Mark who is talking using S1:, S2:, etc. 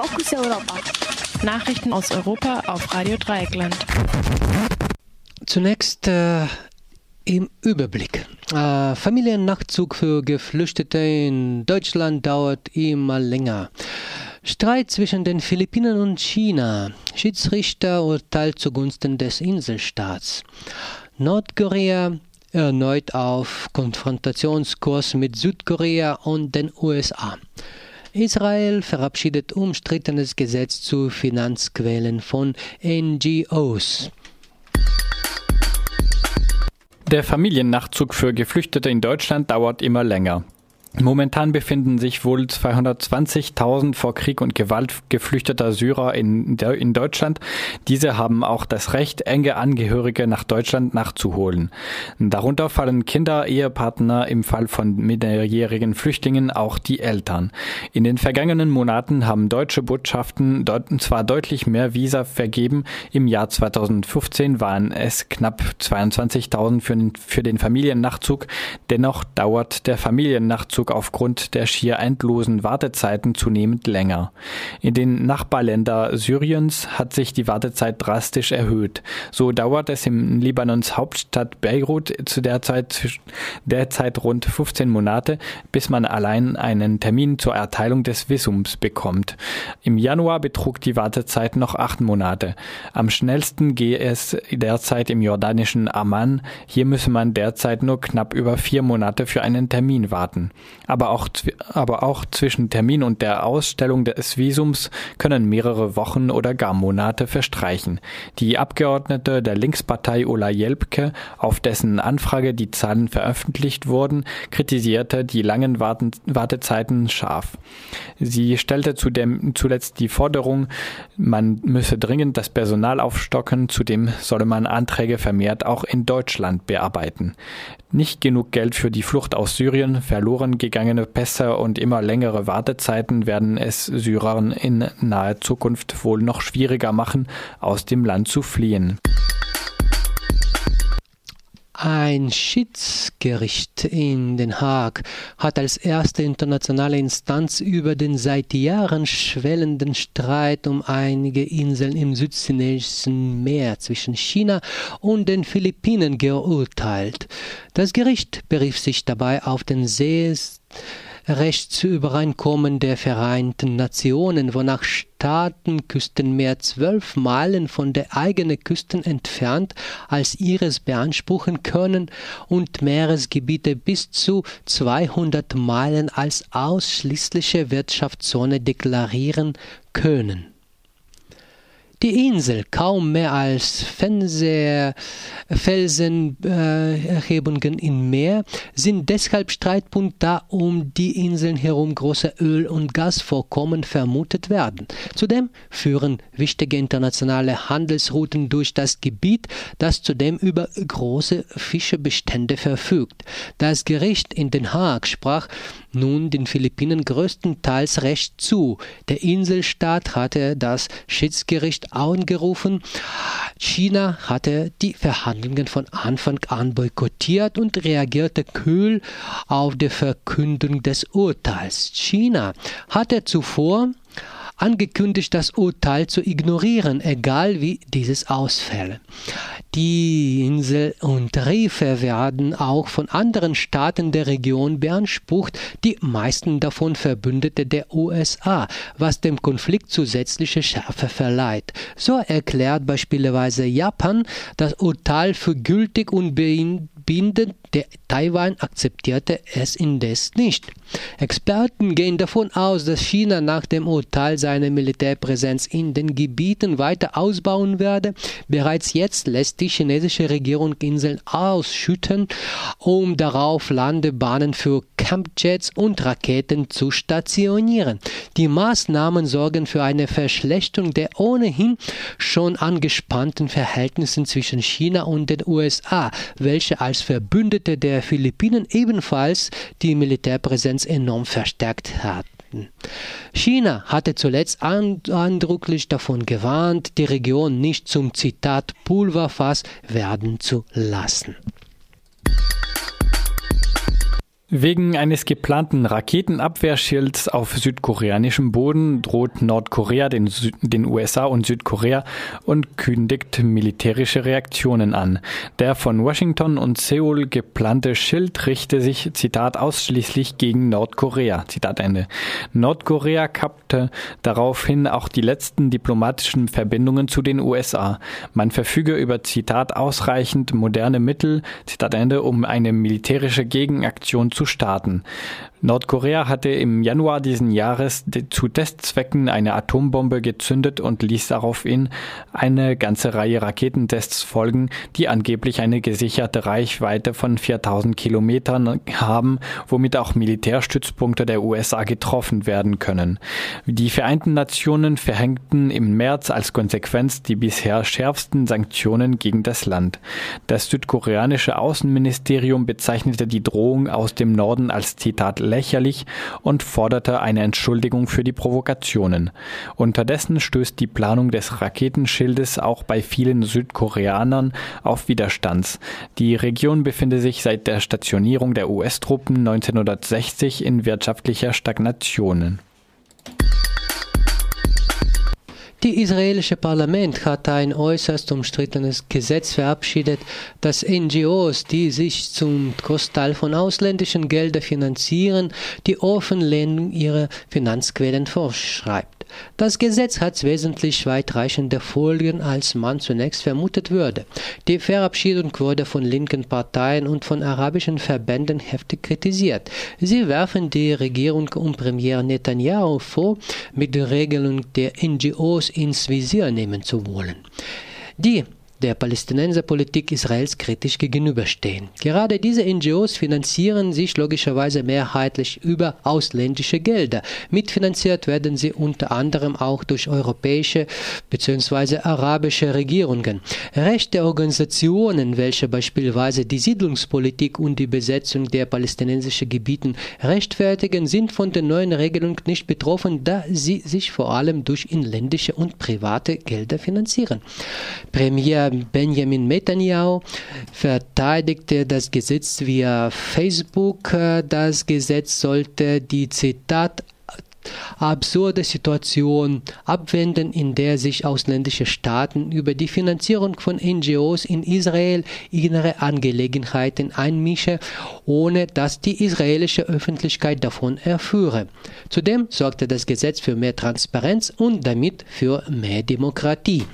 S1: Fokus Europa.
S2: Nachrichten aus Europa auf Radio Dreieckland.
S3: Zunächst äh, im Überblick. Äh, Familiennachzug für Geflüchtete in Deutschland dauert immer länger. Streit zwischen den Philippinen und China. Schiedsrichter urteilt zugunsten des Inselstaats. Nordkorea erneut auf Konfrontationskurs mit Südkorea und den USA. Israel verabschiedet umstrittenes Gesetz zu Finanzquellen von NGOs.
S4: Der Familiennachzug für Geflüchtete in Deutschland dauert immer länger. Momentan befinden sich wohl 220.000 vor Krieg und Gewalt geflüchteter Syrer in, in Deutschland. Diese haben auch das Recht, enge Angehörige nach Deutschland nachzuholen. Darunter fallen Kinder, Ehepartner, im Fall von minderjährigen Flüchtlingen auch die Eltern. In den vergangenen Monaten haben deutsche Botschaften dort zwar deutlich mehr Visa vergeben. Im Jahr 2015 waren es knapp 22.000 für für den Familiennachzug. Dennoch dauert der Familiennachzug Umzug aufgrund der schier endlosen Wartezeiten zunehmend länger. In den Nachbarländern Syriens hat sich die Wartezeit drastisch erhöht. So dauert es im Libanons Hauptstadt Beirut zu der Zeit derzeit rund 15 Monate, bis man allein einen Termin zur Erteilung des Visums bekommt. Im Januar betrug die Wartezeit noch acht Monate. Am schnellsten gehe es derzeit im jordanischen Amman. Hier müsse man derzeit nur knapp über vier Monate für einen Termin warten. Aber auch, aber auch zwischen Termin und der Ausstellung des Visums können mehrere Wochen oder gar Monate verstreichen. Die Abgeordnete der Linkspartei Ola Jelpke, auf dessen Anfrage die Zahlen veröffentlicht wurden, kritisierte die langen Wartezeiten scharf. Sie stellte zudem zuletzt die Forderung, man müsse dringend das Personal aufstocken, zudem solle man Anträge vermehrt auch in Deutschland bearbeiten. Nicht genug Geld für die Flucht aus Syrien, verloren gegangene Pässe und immer längere Wartezeiten werden es Syrern in naher Zukunft wohl noch schwieriger machen, aus dem Land zu fliehen.
S3: Ein Schiedsgericht in Den Haag hat als erste internationale Instanz über den seit Jahren schwellenden Streit um einige Inseln im südchinesischen Meer zwischen China und den Philippinen geurteilt. Das Gericht berief sich dabei auf den Sees Rechtsübereinkommen der Vereinten Nationen, wonach Staaten Küstenmeer zwölf Meilen von der eigenen Küsten entfernt als ihres beanspruchen können und Meeresgebiete bis zu 200 Meilen als ausschließliche Wirtschaftszone deklarieren können. Die Insel, kaum mehr als Felsenerhebungen äh, im Meer, sind deshalb Streitpunkt, da um die Inseln herum große Öl- und Gasvorkommen vermutet werden. Zudem führen wichtige internationale Handelsrouten durch das Gebiet, das zudem über große Fischebestände verfügt. Das Gericht in Den Haag sprach nun den Philippinen größtenteils Recht zu. Der Inselstaat hatte das Schiedsgericht angerufen. China hatte die Verhandlungen von Anfang an boykottiert und reagierte kühl auf die Verkündung des Urteils. China hatte zuvor angekündigt, das Urteil zu ignorieren, egal wie dieses ausfälle. Die Insel und Riffe werden auch von anderen Staaten der Region beansprucht, die meisten davon Verbündete der USA, was dem Konflikt zusätzliche Schärfe verleiht. So erklärt beispielsweise Japan das Urteil für gültig und bindend, der Taiwan akzeptierte es indes nicht. Experten gehen davon aus, dass China nach dem Urteil seine Militärpräsenz in den Gebieten weiter ausbauen werde. Bereits jetzt lässt die chinesische Regierung Inseln ausschütten, um darauf Landebahnen für Campjets und Raketen zu stationieren. Die Maßnahmen sorgen für eine Verschlechterung der ohnehin schon angespannten Verhältnisse zwischen China und den USA, welche als Verbündete der Philippinen ebenfalls die Militärpräsenz enorm verstärkt hat. China hatte zuletzt eindrücklich davon gewarnt, die Region nicht zum Zitat Pulverfass werden zu lassen.
S4: Wegen eines geplanten Raketenabwehrschilds auf südkoreanischem Boden droht Nordkorea den, den USA und Südkorea und kündigt militärische Reaktionen an. Der von Washington und Seoul geplante Schild richte sich, Zitat, ausschließlich gegen Nordkorea. Zitat Ende. Nordkorea kappte daraufhin auch die letzten diplomatischen Verbindungen zu den USA. Man verfüge über, Zitat, ausreichend moderne Mittel, Zitat Ende, um eine militärische Gegenaktion zu zu starten. Nordkorea hatte im Januar diesen Jahres zu Testzwecken eine Atombombe gezündet und ließ daraufhin eine ganze Reihe Raketentests folgen, die angeblich eine gesicherte Reichweite von 4000 Kilometern haben, womit auch Militärstützpunkte der USA getroffen werden können. Die Vereinten Nationen verhängten im März als Konsequenz die bisher schärfsten Sanktionen gegen das Land. Das südkoreanische Außenministerium bezeichnete die Drohung aus dem Norden als Zitat lächerlich und forderte eine Entschuldigung für die Provokationen. Unterdessen stößt die Planung des Raketenschildes auch bei vielen Südkoreanern auf Widerstands. Die Region befinde sich seit der Stationierung der US-Truppen 1960 in wirtschaftlicher Stagnation.
S3: Die israelische Parlament hat ein äußerst umstrittenes Gesetz verabschiedet, das NGOs, die sich zum Großteil von ausländischen Geldern finanzieren, die Offenlehnung ihrer Finanzquellen vorschreibt. Das Gesetz hat wesentlich weitreichende Folgen, als man zunächst vermutet würde. Die Verabschiedung wurde von linken Parteien und von arabischen Verbänden heftig kritisiert. Sie werfen die Regierung um Premier Netanyahu vor, mit der Regelung der NGOs ins Visier nehmen zu wollen. Die der Palästinenserpolitik Israels kritisch gegenüberstehen. Gerade diese NGOs finanzieren sich logischerweise mehrheitlich über ausländische Gelder. Mitfinanziert werden sie unter anderem auch durch europäische bzw. arabische Regierungen. Rechte Organisationen, welche beispielsweise die Siedlungspolitik und die Besetzung der palästinensischen Gebieten rechtfertigen, sind von der neuen Regelung nicht betroffen, da sie sich vor allem durch inländische und private Gelder finanzieren. Premier Benjamin Netanyahu verteidigte das Gesetz via Facebook. Das Gesetz sollte die Zitat absurde Situation abwenden, in der sich ausländische Staaten über die Finanzierung von NGOs in Israel innere Angelegenheiten einmischen, ohne dass die israelische Öffentlichkeit davon erführe. Zudem sorgte das Gesetz für mehr Transparenz und damit für mehr Demokratie.